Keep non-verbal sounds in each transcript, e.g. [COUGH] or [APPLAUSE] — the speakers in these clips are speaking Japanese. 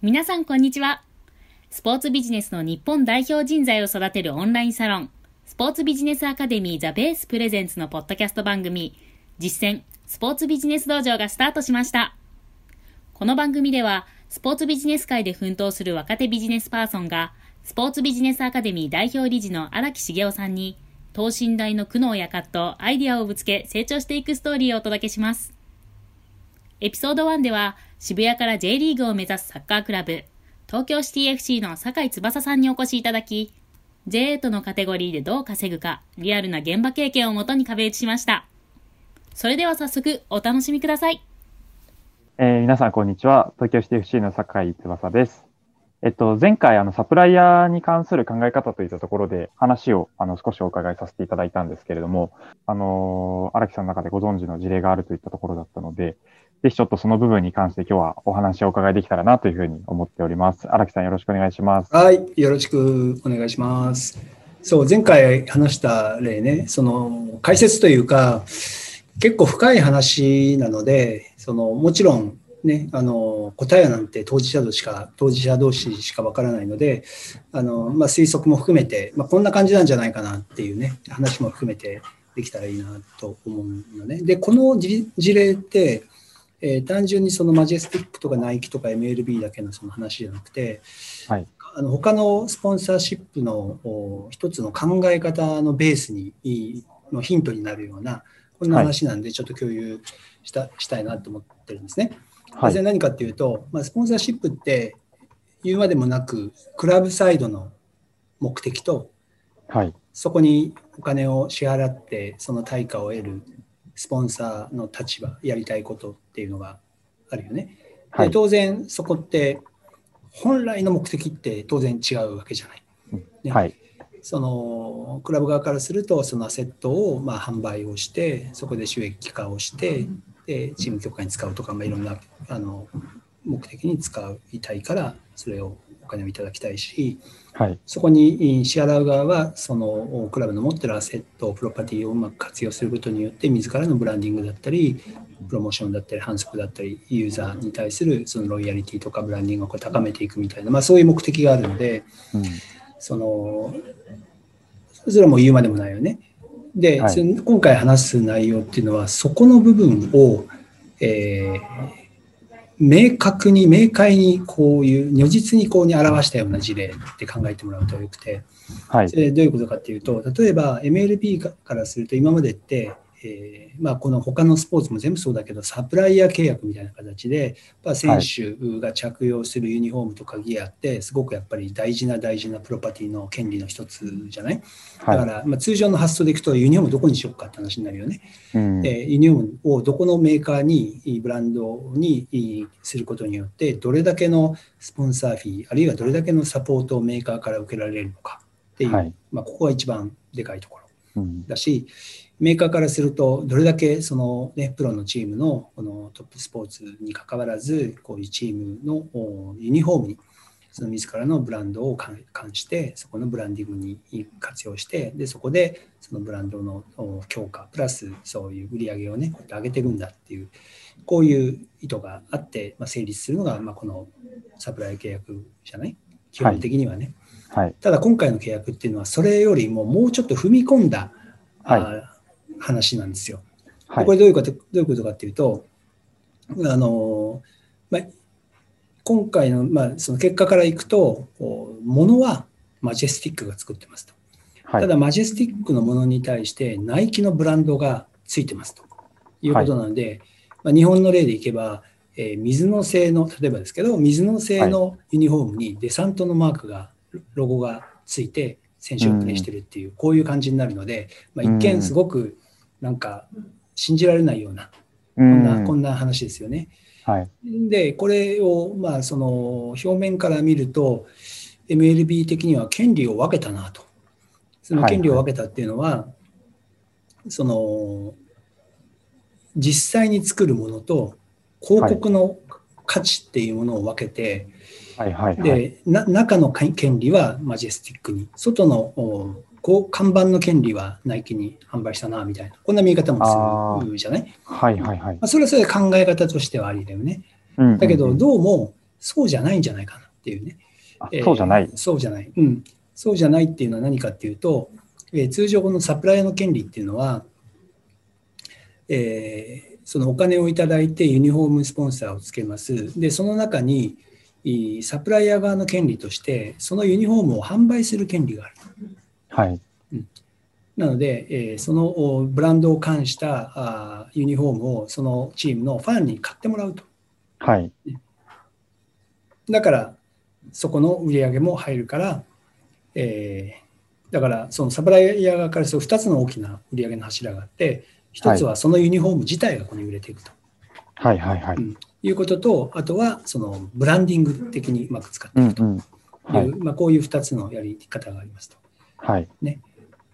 皆さんこんにちは。スポーツビジネスの日本代表人材を育てるオンラインサロン、スポーツビジネスアカデミーザベースプレゼンツのポッドキャスト番組、実践スポーツビジネス道場がスタートしました。この番組では、スポーツビジネス界で奮闘する若手ビジネスパーソンが、スポーツビジネスアカデミー代表理事の荒木茂雄さんに、等身大の苦悩や葛藤、アイディアをぶつけ成長していくストーリーをお届けします。エピソード1では、渋谷から J リーグを目指すサッカークラブ、東京シティ FC の酒井翼さんにお越しいただき、J8 のカテゴリーでどう稼ぐか、リアルな現場経験をもとに壁打ちしました。それでは早速、お楽しみください。えー、皆さん、こんにちは。東京シティ FC の酒井翼です。えっと、前回、あの、サプライヤーに関する考え方といったところで話を、あの、少しお伺いさせていただいたんですけれども、あの荒木さんの中でご存知の事例があるといったところだったので、ぜひちょっとその部分に関して今日はお話をお伺いできたらなというふうに思っております。荒木さんよろしくお願いします。はい、よろしくお願いします。そう、前回話した例ね、その解説というか、結構深い話なので、そのもちろんね、あの答えなんて当事者同士しか当事者同士しかわからないのであの、まあ、推測も含めて、まあ、こんな感じなんじゃないかなっていうね話も含めてできたらいいなと思うのね。でこの事例ってえー、単純にそのマジェスティックとかナイキとか MLB だけのその話じゃなくて、はい、あの他のスポンサーシップの一つの考え方のベースにのヒントになるようなこんな話なんでちょっと共有した,、したいなと思ってるんですね。はい、何かっていうと、まあ、スポンサーシップって言うまでもなくクラブサイドの目的と、はい、そこにお金を支払ってその対価を得るスポンサーの立場、やりたいことっていうのがあるよね。はい、で当然、そこって本来の目的って当然違うわけじゃない。ね、はい、そのクラブ側からすると、そのアセットをまあ販売をして、そこで収益化をして、でチーム強化に使うとか、まあ、いろんなあの目的に使いたいから、それをお金をいただきたいし、はい、そこに支払う側はそのクラブの持ってるアセット、プロパティをうまく活用することによって自らのブランディングだったりプロモーションだったり反則だったりユーザーに対するそのロイヤリティとかブランディングを高めていくみたいな、まあ、そういう目的があるので、うん、そのそれはもう言うまでもないよね。で、はい、今回話す内容っていうのはそこの部分を、えー明確に、明快にこういう如実にこうに表したような事例って考えてもらうとよくて、はい、それどういうことかっていうと、例えば MLB からすると今までってえーまあ、この他のスポーツも全部そうだけど、サプライヤー契約みたいな形で、まあ、選手が着用するユニフォームとかギアって、すごくやっぱり大事な大事なプロパティの権利の一つじゃない、だから、まあ、通常の発想でいくと、ユニフォームどこにしようかって話になるよね。うん、ユニフォームをどこのメーカーに、ブランドにすることによって、どれだけのスポンサーフィー、あるいはどれだけのサポートをメーカーから受けられるのかっていう、はい、まあ、ここが一番でかいところだし、うんメーカーからすると、どれだけその、ね、プロのチームのこのトップスポーツにかかわらず、こういうチームのユニフォームに、その自らのブランドを関して、そこのブランディングに活用して、でそこでそのブランドの強化、プラスそういう売り上げをね、こうやって上げていくんだっていう、こういう意図があって、まあ、成立するのが、まあ、このサプライ契約じゃない？基本的にはね。はいはい、ただ今回の契約っていうのは、それよりももうちょっと踏み込んだ、はい。話なんですよ。はい、これどういうことどういうことかっていうと、あのまあ、今回の,、まあその結果からいくと、ものはマジェスティックが作ってますと。はい、ただ、マジェスティックのものに対してナイキのブランドがついてますと。いうことなので、はい、まあ、日本の例でいけば、えー、水の製の、例えばですけど、水の製のユニフォームにデサントのマークが、ロゴがついて、選手をプレイしてるっていう、こういう感じになるので、まあ、一見すごくなんか信じられないような、こんな、こんな話ですよね。はい、で、これを、まあ、その表面から見ると、MLB 的には権利を分けたなと。その権利を分けたっていうのは、はいはい、その、実際に作るものと広告の価値っていうものを分けて、はいはいはい、で中の権利はマジェスティックに、外のこう看板の権利はナイキに販売したなみたいな、こんな見方もするじゃない？はいはいはい。まあ、それはそれで考え方としてはありだよね。うんうんうん、だけど、どうもそうじゃないんじゃないかなっていうね。あそうじゃない？えー。そうじゃない。うん。そうじゃないっていうのは何かっていうと、えー通常このサプライの権利っていうのは、えーそのお金をいただいてユニフォームスポンサーをつけます。で、その中にいサプライヤー側の権利として、そのユニフォームを販売する権利がある。はい。なので、えーそのおブランドを冠したあーユニフォームをそのチームのファンに買ってもらうと。はい。だから、そこの売り上げも入るから、えーだから、そのサプライヤー側からすると2つの大きな売り上げの柱があって、1つはそのユニフォーム自体がここに売れていくとはい。はい。はい。いうことと、あとはそのブランディング的にうまく使っていくとうんうん。いう、はい。まあ、こういう2つのやり方がありますと。はい。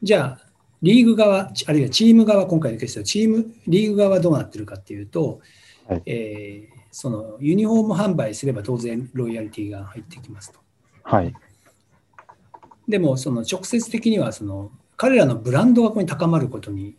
じゃあ、リーグ側、あるいはチーム側、今回のケースではチーム、リーグ側はどうなってるかっていうと、はいえーそのユニフォーム販売すれば当然ロイヤリティが入ってきますと。はい。でも、その直接的にはその彼らのブランドがここに高まることにうん。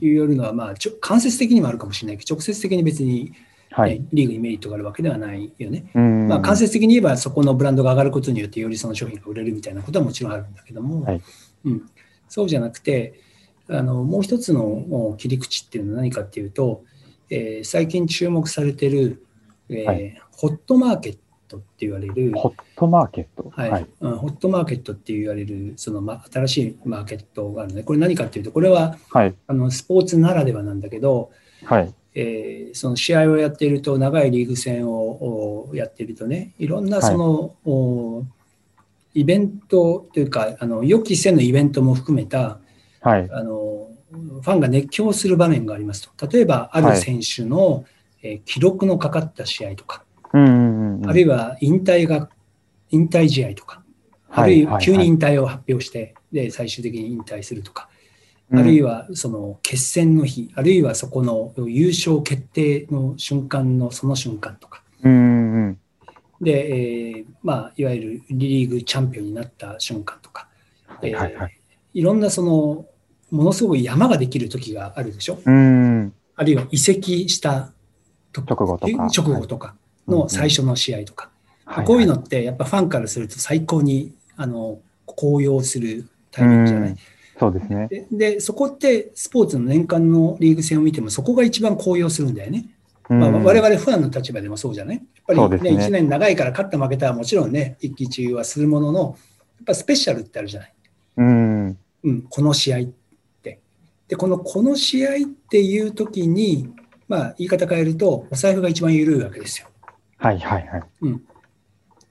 いうよるのは、まあ、ちょ間接的にもあるかもしれないけど、直接的に別に、ねはい。リーグにメリットがあるわけではないよね。うん。まあ、間接的に言えば、そこのブランドが上がることによって、よりその商品が売れるみたいなことはもちろんあるんだけども、はいうん、そうじゃなくてあの、もう一つのお切り口っていうのは何かっていうと、えー最近注目されてる、えーはいホットマーケットって言われる、ホットマーケット。はいはい。うんホットマーケットって言われるその、ま、新しいマーケットがあるので、これ何かっていうと、これははい。あのスポーツならではなんだけど、はい。えーその試合をやっていると、長いリーグ戦をおやっているとね、いろんなその、おイベントというか、あの予期せぬイベントも含めたはい。あの、ファンが熱狂する場面がありますと。例えば、ある選手の、えー記録のかかった試合とか、うんうんうん。あるいは引退が、引退試合とか、あはいるいははい急に引退を発表して、で、最終的に引退するとか、うんあるいはその決戦の日、あるいはそこの優勝決定の瞬間のその瞬間とか、うんうんうん。で、えーまあ、いわゆるリーグチャンピオンになった瞬間とか、はいはいはい。いろんなその、ものすごい山ができる時があるでしょ？うん。あるいは移籍した時直後とか直後とかの最初の試合とか、はいこういうのってやっぱファンからすると最高にあの高揚するタイミングじゃない。うんそうですね。でで、そこってスポーツの年間のリーグ戦を見ても、そこが一番高揚するんだよね。まあ、うん我々ファンの立場でもそうじゃないやっぱりね、ね1年長いから勝った負けたはもちろんね、一喜一憂はするものの、やっぱスペシャルってあるじゃない。うん。うん、この試合って。で、このこの試合っていう時に、まあ、言い方変えると、お財布が一番緩いわけですよ。はいはいはい。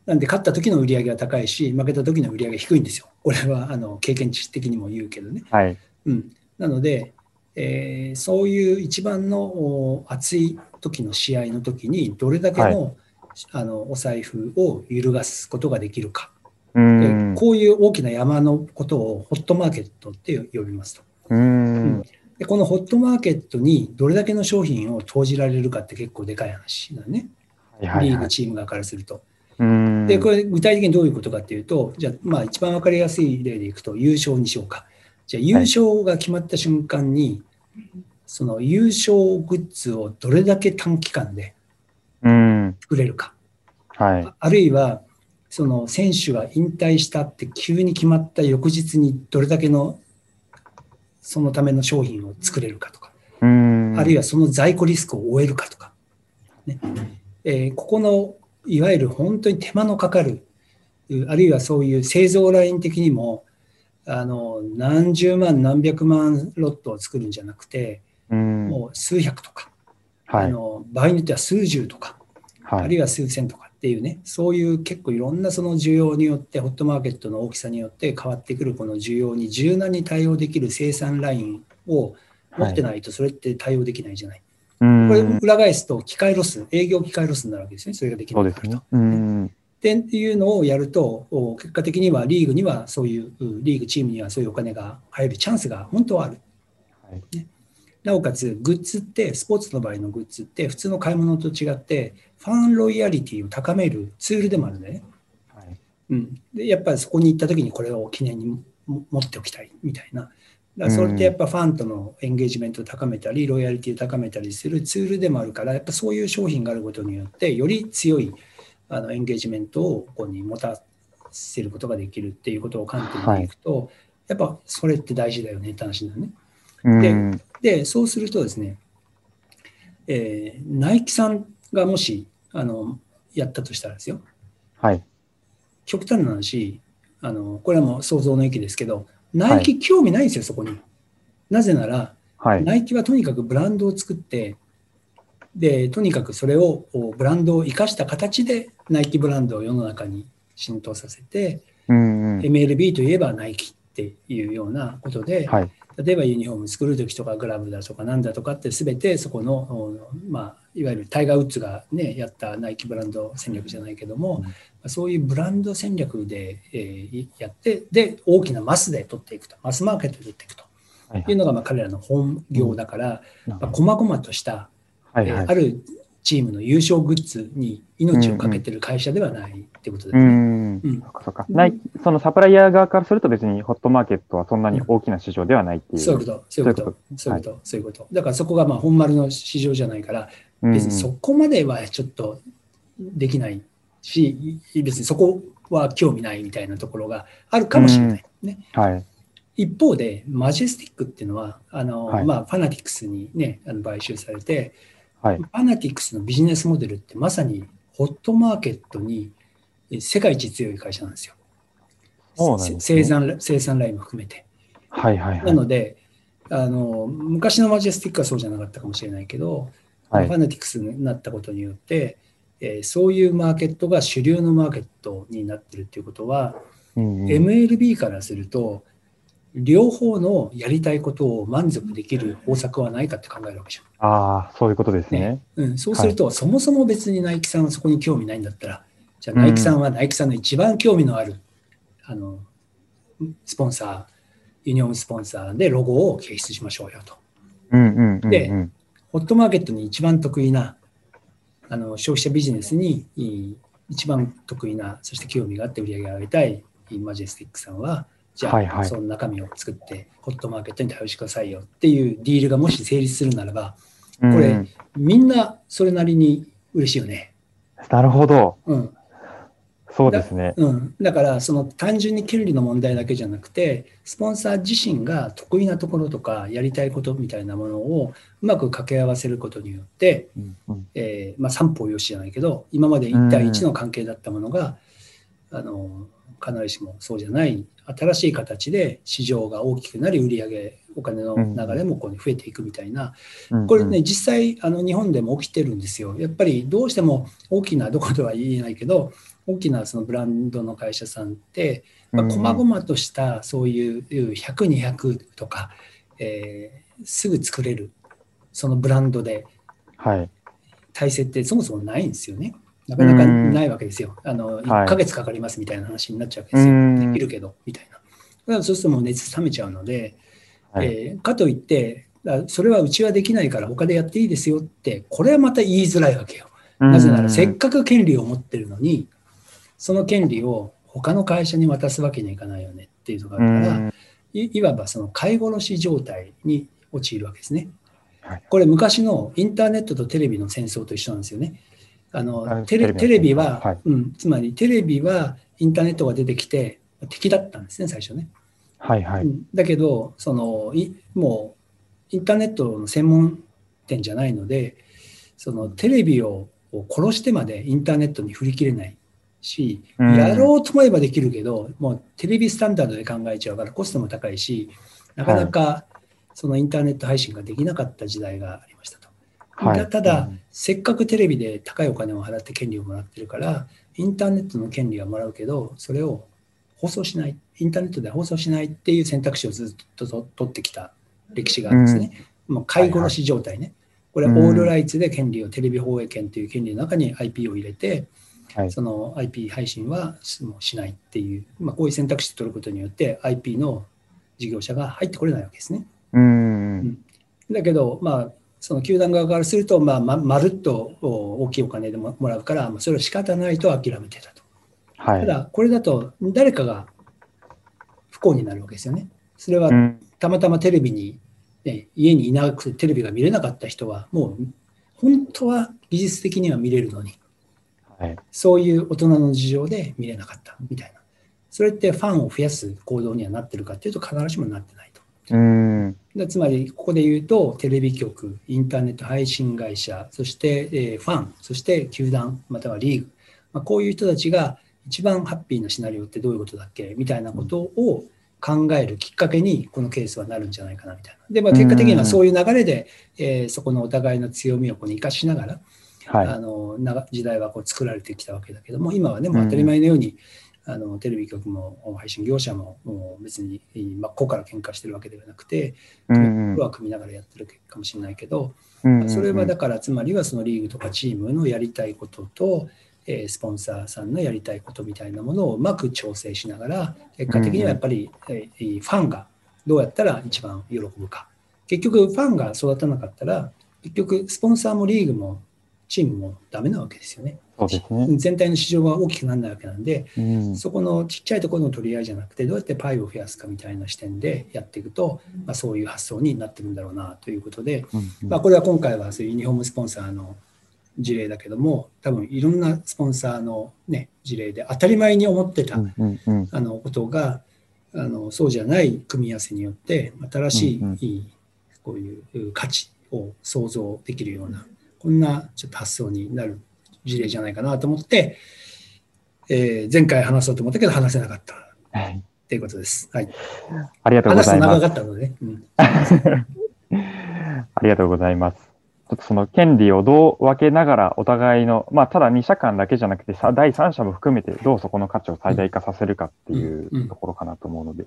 なんで、勝った時の売り上げが高いし、負けた時の売り上げが低いんですよ。これはあの経験値的にも言うけどね。はい。うん、なので、えーそういう一番のお熱い時の試合の時に、どれだけの,、あのお財布を揺るがすことができるか、うでん。こういう大きな山のことをホットマーケットって呼びますと。うん。でこのホットマーケットにどれだけの商品を投じられるかって結構でかい話だね、はいはいはい。リーグ、チーム側からすると。うん。で、これ具体的にどういうことかっていうと、じゃあ、まあ一番わかりやすい例でいくと優勝にしようか。じゃあ優勝が決まった瞬間に、その優勝グッズをどれだけ短期間でうん。作れるか。はい。あるいは、その選手が引退したって急に決まった翌日にどれだけのそのための商品を作れるかとか。うん。あるいはその在庫リスクを終えるかとか、ねえーここのいわゆる本当に手間のかかる、うあるいはそういう製造ライン的にも、あの何十万、何百万ロットを作るんじゃなくて、うん。もう数百とか、はい。あの場合によっては数十とか、はい。あるいは数千とかっていうね、そういう結構いろんなその需要によって、 hot market の大きさによって変わってくるこの需要に柔軟に対応できる生産ラインを持ってないと、それって対応できないじゃない。うん。これ裏返すと機会ロス、営業機会ロスになるわけですね、それができないからと。っていうのをやると、お結果的にはリーグにはそういう、うリーグチームにはそういうお金が入るチャンスが本当はある。はいなおかつ、グッズって、スポーツの場合のグッズって、普通の買い物と違って、ファンロイヤリティを高めるツールでもあるんだよね。はい。うん、でやっぱりそこに行った時にこれを記念にも持っておきたいみたいな。だそれってやっぱファンとのエンゲージメントを高めたり、ロイヤリティを高めたりするツールでもあるから、やっぱそういう商品があることによって、より強いあのエンゲージメントをここに持たせることができるっていうことを観点でいくと、やっぱそれって大事だよねって話なのね。うん。で、そうするとですね、えーナイキさんがもしあのやったとしたらですよ、はい。極端な話、あのこれはもう想像の域ですけど、ナイキ興味ないんですよ、そこに。なぜなら、はい。ナイキはとにかくブランドを作って、で、とにかくそれをブランドを生かした形でナイキブランドを世の中に浸透させて、うんうん。MLB といえばナイキっていうようなことで、はい。例えばユニフォーム作るときとかグラブだとかなんだとかって全てそこの、おまあ、いわゆるタイガー・ウッズが、ね、やったナイキブランド戦略じゃないけども、うんそういうブランド戦略で、えーやってで大きなマスで取っていくとマスマーケットで取っていくとはいいうのがまあ彼らの本業だから、まあ、細々とした、はいはいえーあ。るチームの優勝グッズに命をかけてる会社ではないってことですうね。ん。うんそっかそっか。ナイキそのサプライヤー側からすると別にホットマーケットはそんなに大きな市場ではないっていう。そういうこと、そういうこと、そういうこと、そういうこと。だからそこがまあ本丸の市場じゃないから、うん別にそこまではちょっとできないし、別にそこは興味ないみたいなところがあるかもしれない。ね、はい。一方で、マジェスティックっていうのは、あのはいまあ、ファナティクスに、ね、あの買収されて、はい。ファナティクスのビジネスモデルってまさにホットマーケットにえ世界一強い会社なんですよ。すね生産生産ラインも含めて。はいはいは。ないので、あの昔のマジェスティックはそうじゃなかったかもしれないけど、はいファナティクスになったことによって、えーそういうマーケットが主流のマーケットになってるっていうことは、うんうん MLB からすると、両方のやりたいことを満足できる方策はないかって考えるわけじゃん。ああ、そういうことですね。うん、そうすると、そもそも別にナイキさんはそこに興味ないんだったら、じゃあナイキさんはナイキさんの一番興味のある、あのスポンサー、ユニフォームスポンサーでロゴを掲出しましょうよと。うんうんうんうん。でホットマーケットに一番得意な、あの消費者ビジネスに一番得意な、そして興味があって売り上げを上げたいマジェスティックさんは、じゃあ、はいはいその中身を作って、ホットマーケットに対応してくださいよっていうディールがもし成立するならば、ここれみんなそれなりに嬉しいよね。なるほど。うんそうですね。うん、だから、その単純に権利の問題だけじゃなくて、スポンサー自身が得意なところとか、やりたいことみたいなものをうまく掛け合わせることによって、うん。うん。えーまあ、三方よしじゃないけど、今まで1対1の関係だったものが、あの必ずしもそうじゃない、新しい形で市場が大きくなり、売り上げ、お金の流れもこう増えていくみたいな、うん。これね、実際、あの日本でも起きてるんですよ。やっぱりどうしても大きな、どことは言えないけど、大きなそのブランドの会社さんって、まあ、うん細々としたそういう100、200とか、えーすぐ作れる、そのブランドではい。体制ってそもそもないんですよね。なかなかうんないわけですよ。あのはい1ヶ月かかりますみたいな話になっちゃうわけですよ。うんできるけど、みたいな。だからそうするともう熱冷めちゃうので、はいえーかといって、あそれはうちはできないから他でやっていいですよって、これはまた言いづらいわけよ。なぜなら、せっかく権利を持ってるのに、その権利を他の会社に渡すわけにはいかないよねっていうのがあるから、うんいいわばその買い殺し状態に陥るわけですねはい。これ昔のインターネットとテレビの戦争と一緒なんですよね。ああのテレテレビは、はいうん、つまりテレビはインターネットが出てきて敵だったんですね、最初ね。はいはい。うんだけどそのい、もうインターネットの専門店じゃないので、そのテレビをを殺してまでインターネットに振り切れないし、うん。やろうと思えばできるけど、もうテレビスタンダードで考えちゃうからコストも高いし、なかなかそのインターネット配信ができなかった時代がありましたと。はい。だただ、うん。せっかくテレビで高いお金を払って権利をもらってるから、インターネットの権利はもらうけど、それを放送しない、インターネットで放送しないっていう選択肢をずっとと取ってきた歴史があるんですね。もう買い殺し状態ね。これ、オうん。ールライツで権利を、テレビ放映権という権利の中に IP を入れて、はいその IP 配信はもうしないっていう、まあ、こういう選択肢を取ることによって IP の事業者が入ってこれないわけですね。うん。だけど、まあ、その球団側からすると、まあ、ままるっとお大きいお金でももらうから、まあ、それは仕方ないと諦めてたと。はい。ただ、これだと誰かが不幸になるわけですよね。それはうんたまたまテレビに、ね、家にいなくてテレビが見れなかった人は、もう本当は技術的には見れるのに、はい。そういう大人の事情で見れなかったみたいな。それってファンを増やす行動にはなってるかっていうと必ずしもなってないと。うん。でつまり、ここで言うと、テレビ局、インターネット配信会社、そして、えーファン、そして球団、またはリーグ、まあ、こういう人たちが一番ハッピーなシナリオってどういうことだっけ？みたいなことを考えるきっかけに、このケースはなるんじゃないかなみたいな。で、まあ、結果的にはそういう流れで、えーそこのお互いの強みをこう生かしながら、はい。あの長時代はこう作られてきたわけだけども、今はね、もう当たり前のように、あのテレビ局も配信業者ももう別に真っ向から喧嘩してるわけではなくて、う組んみは組みながらやってるかもしれないけど、うん。それはだからつまりはそのリーグとかチームのやりたいことと、えースポンサーさんのやりたいことみたいなものをうまく調整しながら、結果的にはやっぱり、えーファンがどうやったら一番喜ぶか。結局、ファンが育たなかったら、結局、スポンサーもリーグもチームもダメなわけですよね。ね。全体の市場が大きくならないわけなんで、うん。そこのちっちゃいところの取り合いじゃなくて、どうやってパイを増やすかみたいな視点でやっていくと、まあ、そういう発想になってるんだろうなということで、うんまあ、これは今回はそういうユニフォームスポンサーの事例だけども、多分いろんなスポンサーの、ね、事例で当たり前に思ってた、うんうんうんあのことがあのそうじゃない組み合わせによって、新しい、うんうんこういう価値を想像できるような、こんなちょっと発想になる事例じゃないかなと思って、えー前回話そうと思ったけど話せなかったはいっていうことです。はい、ありがとうございます長。かったので、ねうん [LAUGHS] ありがとうございます。ちょっとその権利をどう分けながらお互いの、まあただ2社間だけじゃなくてさ第三者も含めてどうそこの価値を最大化させるかっていうところかなと思うので、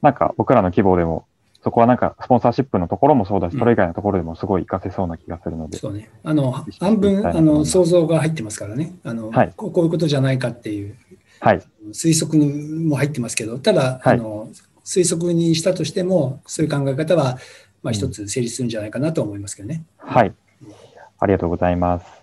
なんか僕らの規模でもそこはなんかスポンサーシップのところもそうだし、うんそれ以外のところでもすごい活かせそうな気がするので、そうね。あの、半分、あの、想像が入ってますからね。あの、はいこうこういうことじゃないかっていうはい。推測も入ってますけど、ただ、はいあの、推測にしたとしても、そういう考え方は、まあ、一つ成立するんじゃないかなと思いますけどね。はい。ありがとうございます。